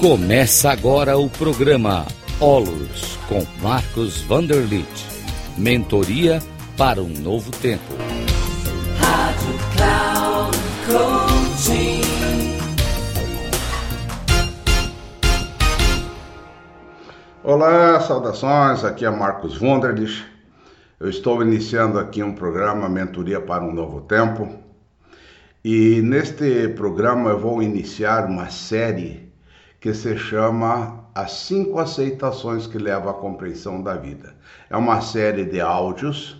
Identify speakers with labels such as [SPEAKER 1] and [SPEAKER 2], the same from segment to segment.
[SPEAKER 1] Começa agora o programa Olos com Marcos Vanderlit. Mentoria para um novo tempo. Rádio Cloud Coaching.
[SPEAKER 2] Olá, saudações. Aqui é Marcos Vanderlit. Eu estou iniciando aqui um programa Mentoria para um novo tempo. E neste programa eu vou iniciar uma série que se chama As Cinco Aceitações que Levam à Compreensão da Vida. É uma série de áudios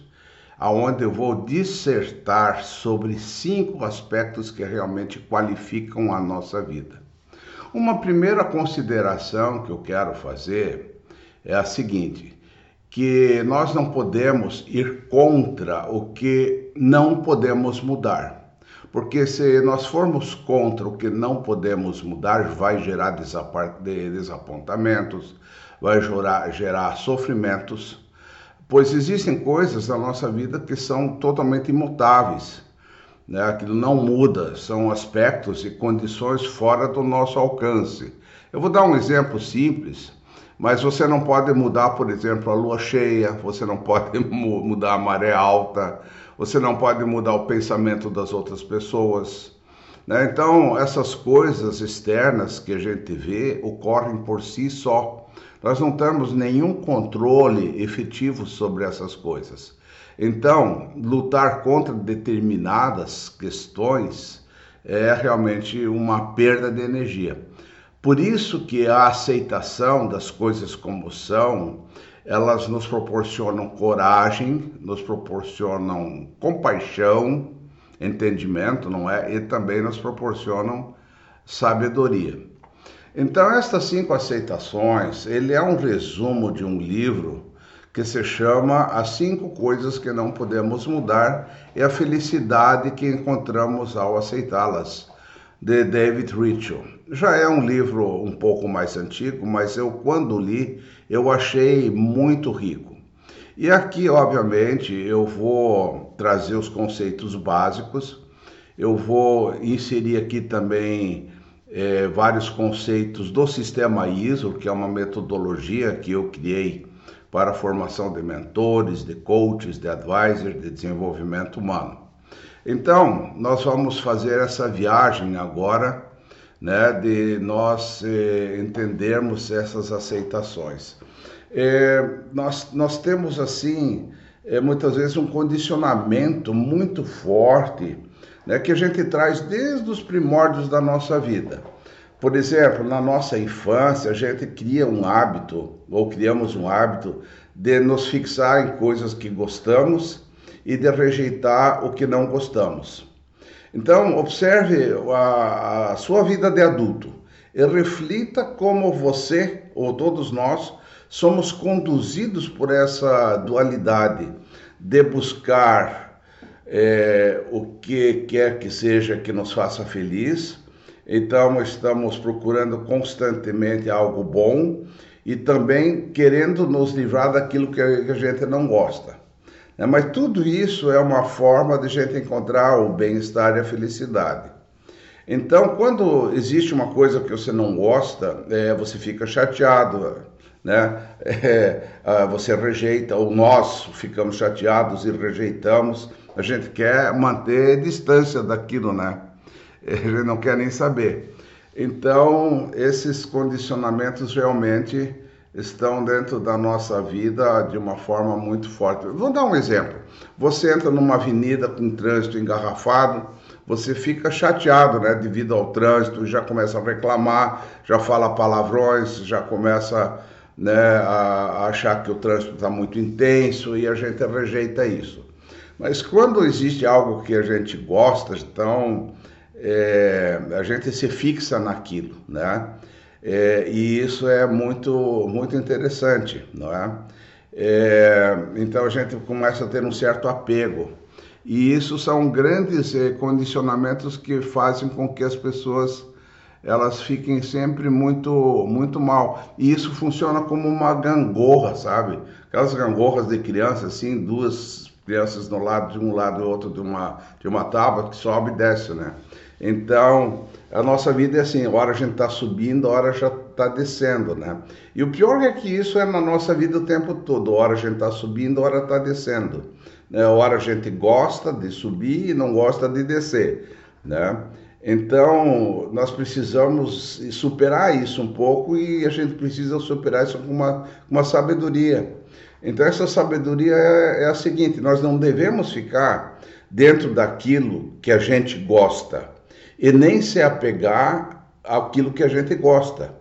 [SPEAKER 2] onde eu vou dissertar sobre cinco aspectos que realmente qualificam a nossa vida. Uma primeira consideração que eu quero fazer é a seguinte: que nós não podemos ir contra o que não podemos mudar. Porque se nós formos contra o que não podemos mudar, vai gerar desapontamentos, vai gerar, gerar sofrimentos, pois existem coisas na nossa vida que são totalmente imutáveis. Né? Aquilo não muda, são aspectos e condições fora do nosso alcance. Eu vou dar um exemplo simples, mas você não pode mudar, por exemplo, a lua cheia, você não pode mudar a maré alta, você não pode mudar o pensamento das outras pessoas. Né? Então, essas coisas externas que a gente vê ocorrem por si só. Nós não temos nenhum controle efetivo sobre essas coisas. Então, lutar contra determinadas questões é realmente uma perda de energia. Por isso que a aceitação das coisas como são elas nos proporcionam coragem, nos proporcionam compaixão, entendimento, não é? E também nos proporcionam sabedoria. Então, estas cinco aceitações, ele é um resumo de um livro que se chama As Cinco Coisas que Não Podemos Mudar e a Felicidade que Encontramos ao Aceitá-las, de David Ritchell. Já é um livro um pouco mais antigo, mas eu, quando li, eu achei muito rico. E aqui, obviamente, eu vou trazer os conceitos básicos, eu vou inserir aqui também é, vários conceitos do sistema ISO, que é uma metodologia que eu criei para a formação de mentores, de coaches, de advisors, de desenvolvimento humano. Então, nós vamos fazer essa viagem agora né, de nós eh, entendermos essas aceitações. É, nós, nós temos, assim, é, muitas vezes um condicionamento muito forte né, que a gente traz desde os primórdios da nossa vida. Por exemplo, na nossa infância, a gente cria um hábito, ou criamos um hábito, de nos fixar em coisas que gostamos e de rejeitar o que não gostamos. Então, observe a, a sua vida de adulto e reflita como você, ou todos nós, somos conduzidos por essa dualidade de buscar é, o que quer que seja que nos faça feliz. Então, estamos procurando constantemente algo bom e também querendo nos livrar daquilo que a gente não gosta. Né? Mas tudo isso é uma forma de gente encontrar o bem-estar e a felicidade. Então, quando existe uma coisa que você não gosta, é, você fica chateado, né? É, você rejeita, ou nós ficamos chateados e rejeitamos. A gente quer manter distância daquilo, né? A gente não quer nem saber. Então, esses condicionamentos realmente estão dentro da nossa vida de uma forma muito forte. Vou dar um exemplo. Você entra numa avenida com trânsito engarrafado, você fica chateado, né, devido ao trânsito, já começa a reclamar, já fala palavrões, já começa né, a achar que o trânsito está muito intenso e a gente rejeita isso. Mas quando existe algo que a gente gosta, então é, a gente se fixa naquilo, né? É, e isso é muito, muito interessante, não é? é? Então a gente começa a ter um certo apego. E isso são grandes é, condicionamentos que fazem com que as pessoas elas fiquem sempre muito muito mal. E isso funciona como uma gangorra, sabe? Aquelas gangorras de criança, assim, duas crianças no lado de um lado e outro de uma, de uma tábua que sobe e desce, né? Então, a nossa vida é assim, hora a gente está subindo, hora já está descendo, né? E o pior é que isso é na nossa vida o tempo todo. Hora a gente está subindo, hora está descendo. Né? Hora a gente gosta de subir e não gosta de descer, né? Então, nós precisamos superar isso um pouco e a gente precisa superar isso com uma, uma sabedoria. Então, essa sabedoria é, é a seguinte: nós não devemos ficar dentro daquilo que a gente gosta e nem se apegar àquilo que a gente gosta.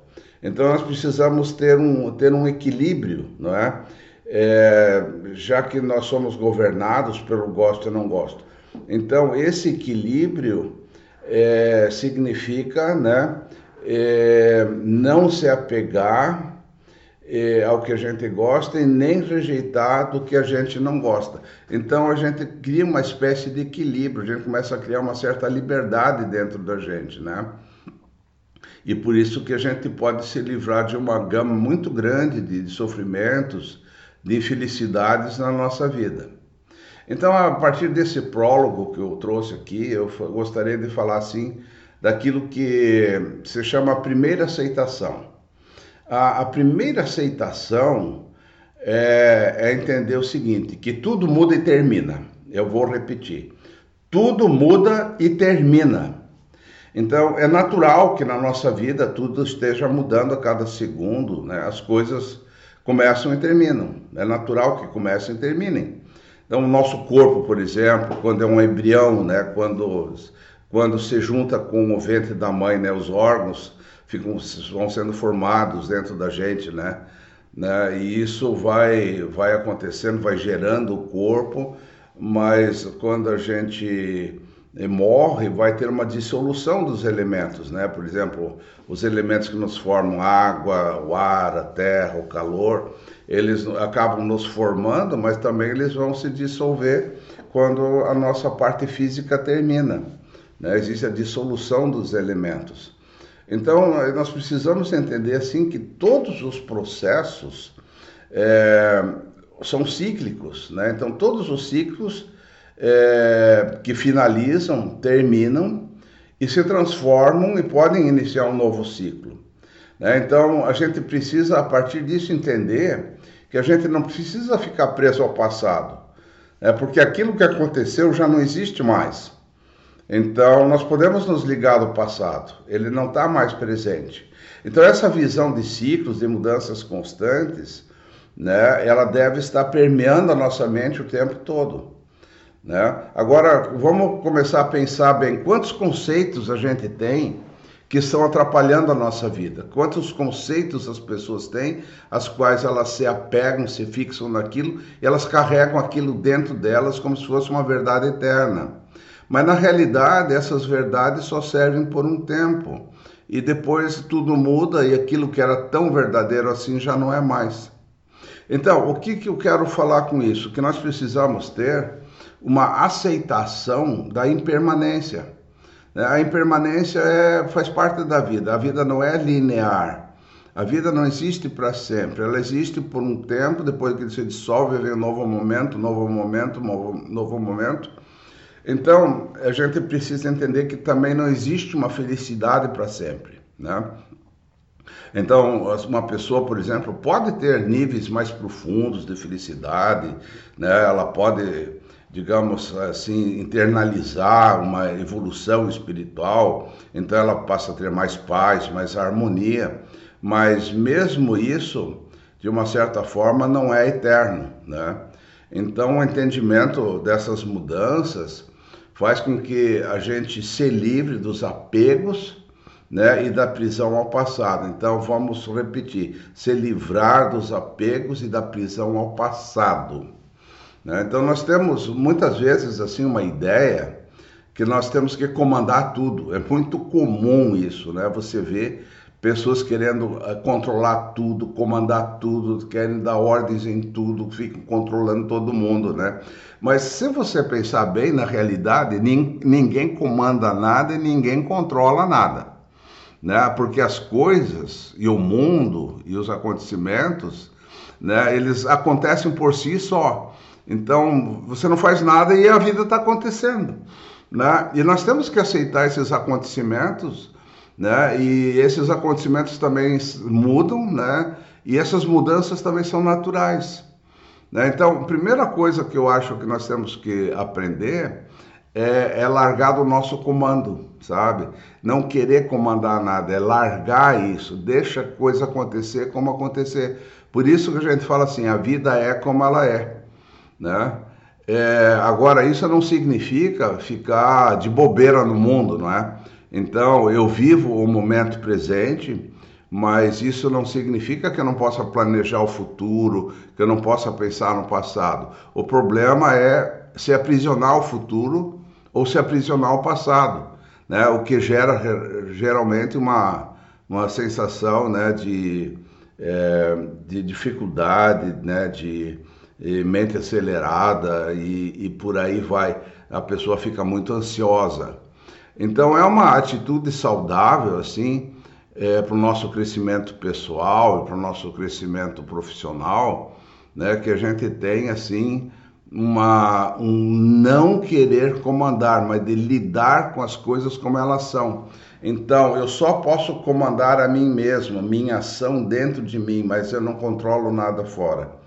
[SPEAKER 2] Então, nós precisamos ter um, ter um equilíbrio, não é? é já que nós somos governados pelo gosto e não gosto. Então, esse equilíbrio é, significa né, é, não se apegar é, ao que a gente gosta e nem rejeitar do que a gente não gosta. Então a gente cria uma espécie de equilíbrio, a gente começa a criar uma certa liberdade dentro da gente, né? E por isso que a gente pode se livrar de uma gama muito grande de, de sofrimentos, de infelicidades na nossa vida. Então, a partir desse prólogo que eu trouxe aqui, eu gostaria de falar assim daquilo que se chama a primeira aceitação. A, a primeira aceitação é, é entender o seguinte: que tudo muda e termina. Eu vou repetir: tudo muda e termina. Então, é natural que na nossa vida tudo esteja mudando a cada segundo, né? as coisas começam e terminam. É natural que comecem e terminem. Então, o nosso corpo, por exemplo, quando é um embrião, né, quando, quando se junta com o ventre da mãe, né, os órgãos ficam, vão sendo formados dentro da gente, né, né, e isso vai, vai acontecendo, vai gerando o corpo, mas quando a gente morre, vai ter uma dissolução dos elementos, né? Por exemplo, os elementos que nos formam, água, o ar, a terra, o calor, eles acabam nos formando, mas também eles vão se dissolver quando a nossa parte física termina. Né? Existe a dissolução dos elementos. Então, nós precisamos entender assim que todos os processos é, são cíclicos, né? Então, todos os ciclos é, que finalizam, terminam e se transformam e podem iniciar um novo ciclo. Né? Então, a gente precisa, a partir disso, entender que a gente não precisa ficar preso ao passado, né? porque aquilo que aconteceu já não existe mais. Então, nós podemos nos ligar ao passado, ele não está mais presente. Então, essa visão de ciclos, de mudanças constantes, né, ela deve estar permeando a nossa mente o tempo todo. Né? Agora, vamos começar a pensar bem quantos conceitos a gente tem que estão atrapalhando a nossa vida. Quantos conceitos as pessoas têm, as quais elas se apegam, se fixam naquilo, e elas carregam aquilo dentro delas como se fosse uma verdade eterna. Mas na realidade, essas verdades só servem por um tempo. E depois tudo muda e aquilo que era tão verdadeiro assim já não é mais. Então, o que, que eu quero falar com isso? Que nós precisamos ter uma aceitação da impermanência. A impermanência é, faz parte da vida. A vida não é linear. A vida não existe para sempre. Ela existe por um tempo, depois que se dissolve, vem um novo momento, novo momento, novo, novo momento. Então, a gente precisa entender que também não existe uma felicidade para sempre, né? Então, uma pessoa, por exemplo, pode ter níveis mais profundos de felicidade, né? Ela pode digamos assim, internalizar uma evolução espiritual, então ela passa a ter mais paz, mais harmonia, mas mesmo isso, de uma certa forma, não é eterno, né? Então, o entendimento dessas mudanças faz com que a gente se livre dos apegos né, e da prisão ao passado. Então, vamos repetir: se livrar dos apegos e da prisão ao passado. Né? Então nós temos muitas vezes assim uma ideia que nós temos que comandar tudo. É muito comum isso, né? Você vê pessoas querendo eh, controlar tudo, comandar tudo, querem dar ordens em tudo, ficam controlando todo mundo, né? Mas se você pensar bem, na realidade, ninguém comanda nada e ninguém controla nada, né? Porque as coisas e o mundo e os acontecimentos, né? Eles acontecem por si só. Então, você não faz nada e a vida está acontecendo. Né? E nós temos que aceitar esses acontecimentos né? E esses acontecimentos também mudam, né? E essas mudanças também são naturais. Né? Então, a primeira coisa que eu acho que nós temos que aprender é, é, largar do nosso comando, sabe? Não querer comandar nada, é largar isso, deixa a coisa acontecer como acontecer. Por isso que a gente fala assim, a vida é como ela é, né? É, agora, isso não significa ficar de bobeira no mundo, não é? Então, eu vivo o momento presente, mas isso não significa que eu não possa planejar o futuro, que eu não possa pensar no passado. O problema é se aprisionar o futuro ou se aprisionar o passado, né? o que gera geralmente uma, uma sensação né, de, é, de dificuldade, né, de, de mente acelerada e, e por aí vai. A pessoa fica muito ansiosa. Então é uma atitude saudável assim é, para o nosso crescimento pessoal e para o nosso crescimento profissional, né, que a gente tem assim uma, um não querer comandar, mas de lidar com as coisas como elas são. Então, eu só posso comandar a mim mesmo, minha ação dentro de mim, mas eu não controlo nada fora.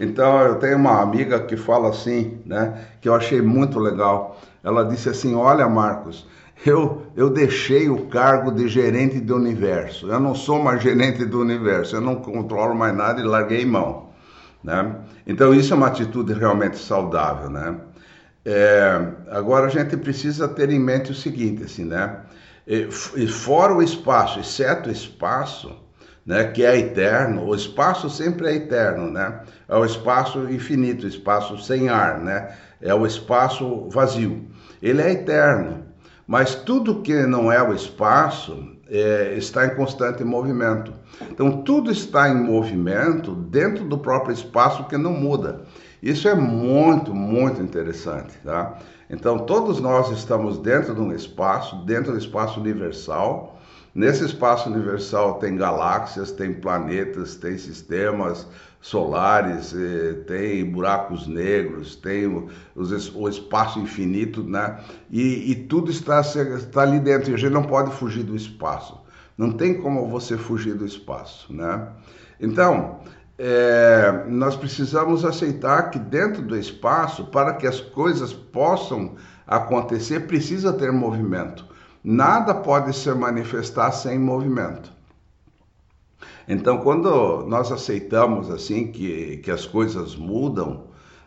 [SPEAKER 2] Então, eu tenho uma amiga que fala assim, né, que eu achei muito legal. Ela disse assim: Olha, Marcos, eu, eu deixei o cargo de gerente do universo. Eu não sou mais gerente do universo, eu não controlo mais nada e larguei mão. Né? Então, isso é uma atitude realmente saudável. Né? É, agora, a gente precisa ter em mente o seguinte: assim, né? E, fora o espaço, exceto o espaço, né, que é eterno, o espaço sempre é eterno, né? É o espaço infinito, espaço sem ar, né? É o espaço vazio. Ele é eterno. Mas tudo que não é o espaço é, está em constante movimento. Então, tudo está em movimento dentro do próprio espaço que não muda. Isso é muito, muito interessante, tá? Então, todos nós estamos dentro de um espaço, dentro do espaço universal. Nesse espaço universal tem galáxias, tem planetas, tem sistemas solares, eh, tem buracos negros, tem o, espaço infinito, né? E, e, tudo está, está ali dentro, e a gente não pode fugir do espaço. Não tem como você fugir do espaço, né? Então, é, nós precisamos aceitar que dentro do espaço, para que as coisas possam acontecer, precisa ter movimento. Nada pode se manifestar sem movimento. Então, quando nós aceitamos assim que, que as coisas mudam,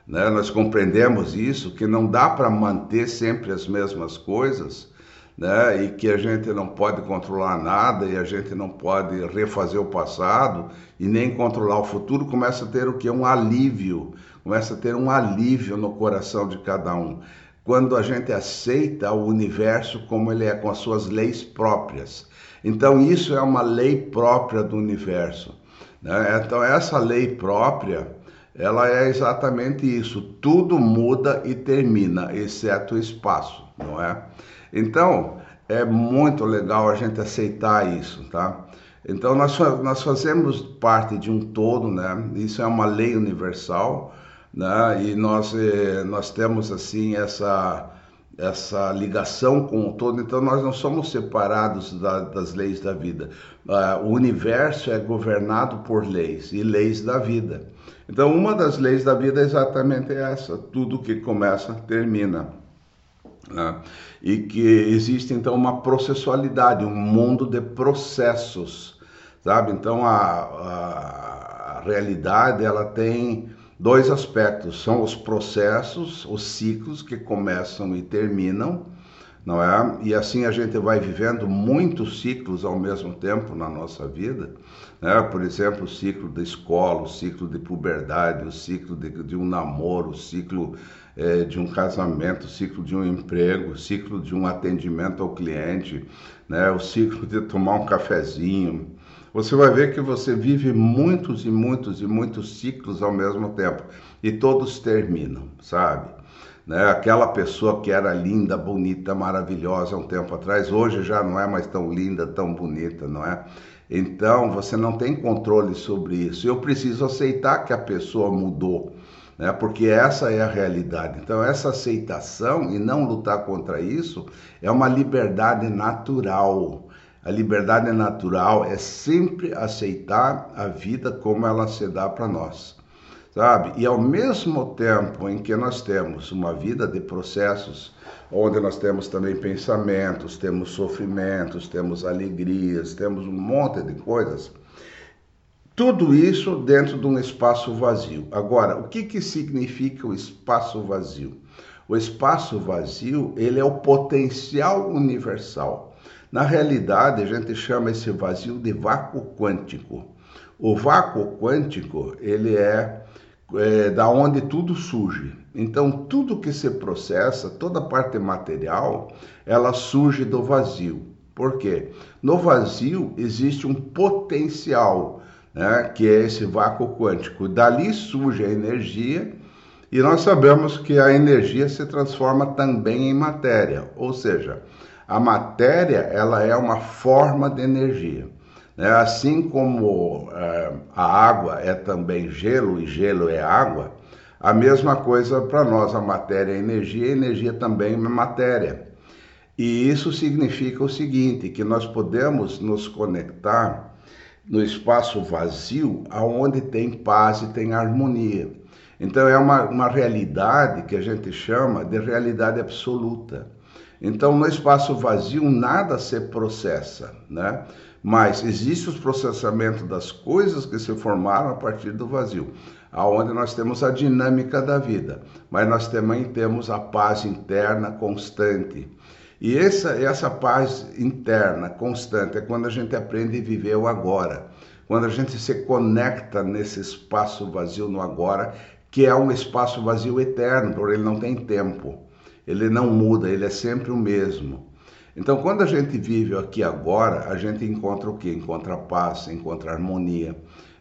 [SPEAKER 2] né, nós compreendemos isso, que não dá para manter sempre as mesmas coisas, né, e que a gente não pode controlar nada e a gente não pode refazer o passado e nem controlar o futuro, começa a ter o que? Um alívio, começa a ter um alívio no coração de cada um. Quando a gente aceita o universo como ele é, com as suas leis próprias. Então, isso é uma lei própria do universo. Né? Então, essa lei própria, ela é exatamente isso. Tudo muda e termina, exceto o espaço, não é? Então, é muito legal a gente aceitar isso, tá? Então, nós, nós fazemos parte de um todo, né? Isso é uma lei universal, né? E nós, eh, nós temos, assim, essa essa ligação com o todo, então nós não somos separados da, das leis da vida. Uh, o universo é governado por leis e leis da vida. Então, uma das leis da vida é exatamente essa: tudo que começa termina. Né? E que existe então uma processualidade, um mundo de processos, sabe? Então, a, a, a realidade ela tem dois aspectos: são os processos, os ciclos que começam e terminam, não é? E assim a gente vai vivendo muitos ciclos ao mesmo tempo na nossa vida, né? Por exemplo, o ciclo da escola, o ciclo de puberdade, o ciclo de, de um namoro, o ciclo é, de um casamento, o ciclo de um emprego, o ciclo de um atendimento ao cliente, né? O ciclo de tomar um cafezinho, você vai ver que você vive muitos e muitos e muitos ciclos ao mesmo tempo e todos terminam, sabe? Né? Aquela pessoa que era linda, bonita, maravilhosa um tempo atrás, hoje já não é mais tão linda, tão bonita, não é? Então você não tem controle sobre isso. Eu preciso aceitar que a pessoa mudou, né? Porque essa é a realidade. Então essa aceitação e não lutar contra isso é uma liberdade natural A liberdade natural é sempre aceitar a vida como ela se dá para nós, sabe? E ao mesmo tempo em que nós temos uma vida de processos, onde nós temos também pensamentos, temos sofrimentos, temos alegrias, temos um monte de coisas, tudo isso dentro de um espaço vazio. Agora, o que, que significa o espaço vazio? O espaço vazio, ele é o potencial universal. Na realidade, a gente chama esse vazio de vácuo quântico. O vácuo quântico, ele é, é da onde tudo surge. Então, tudo que se processa, toda parte material, ela surge do vazio. Por quê? No vazio existe um potencial, né, que é esse vácuo quântico. Dali surge a energia e nós sabemos que a energia se transforma também em matéria, ou seja, a matéria ela é uma forma de energia. Né? Assim como é, a água é também gelo e gelo é água, a mesma coisa para nós, a matéria é energia, a energia também é matéria. E isso significa o seguinte, que nós podemos nos conectar no espaço vazio, aonde tem paz e tem harmonia. Então é uma, uma realidade que a gente chama de realidade absoluta. Então, no espaço vazio, nada se processa, né? Mas existe o processamento das coisas que se formaram a partir do vazio, aonde nós temos a dinâmica da vida, mas nós também temos a paz interna constante. E essa, essa paz interna constante é quando a gente aprende a viver o agora, quando a gente se conecta nesse espaço vazio no agora, que é um espaço vazio eterno, porque ele não tem tempo ele não muda, ele é sempre o mesmo. Então, quando a gente vive aqui agora, a gente encontra o que? Encontra paz, encontra harmonia,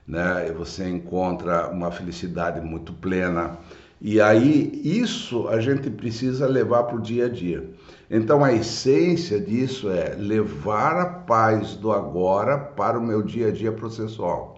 [SPEAKER 2] né? E você encontra uma felicidade muito plena. E aí, isso a gente precisa levar para o dia a dia. Então, a essência disso é levar a paz do agora para o meu dia a dia processual.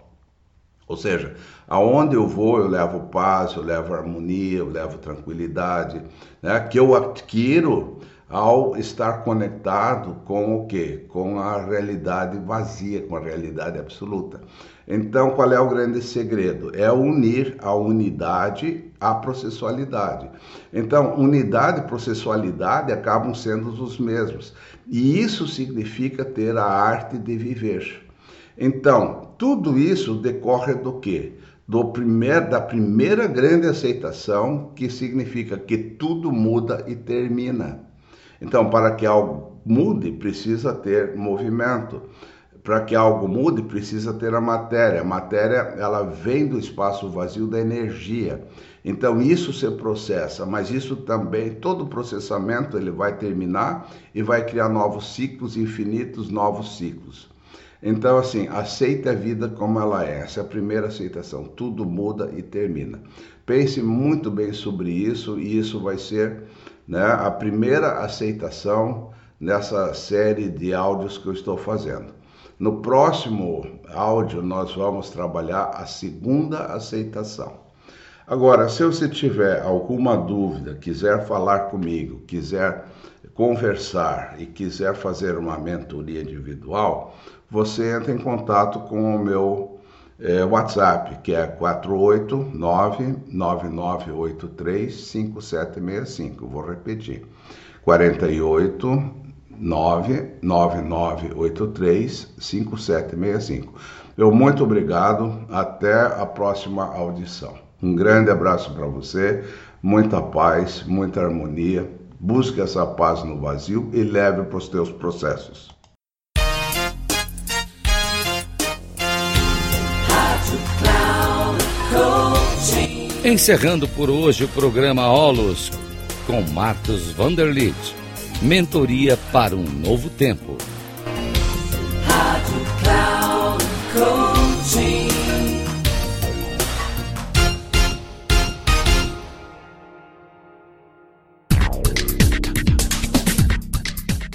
[SPEAKER 2] Ou seja, aonde eu vou, eu levo paz, eu levo harmonia, eu levo tranquilidade, né? que eu adquiro ao estar conectado com o quê? Com a realidade vazia, com a realidade absoluta. Então, qual é o grande segredo? É unir a unidade à processualidade. Então, unidade e processualidade acabam sendo os mesmos. E isso significa ter a arte de viver. Então, tudo isso decorre do quê? Do primeir, da primeira grande aceitação, que significa que tudo muda e termina. Então, para que algo mude, precisa ter movimento. Para que algo mude, precisa ter a matéria. A matéria, ela vem do espaço vazio da energia. Então, isso se processa, mas isso também, todo processamento, ele vai terminar e vai criar novos ciclos infinitos, novos ciclos. Então, assim, aceite a vida como ela é. Essa é a primeira aceitação. Tudo muda e termina. Pense muito bem sobre isso e isso vai ser né, a primeira aceitação nessa série de áudios que eu estou fazendo. No próximo áudio, nós vamos trabalhar a segunda aceitação. Agora, se você tiver alguma dúvida, quiser falar comigo, quiser conversar e quiser fazer uma mentoria individual, você entra em contato com o meu é, WhatsApp, que é 489-9983-5765. Vou repetir: 489-9983-5765. Eu muito obrigado, até a próxima audição. Um grande abraço para você, muita paz, muita harmonia. Busque essa paz no vazio e leve para os teus processos.
[SPEAKER 1] Encerrando por hoje o programa Olos com Marcos Vanderlit. Mentoria para um novo tempo.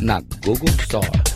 [SPEAKER 1] na Google Store.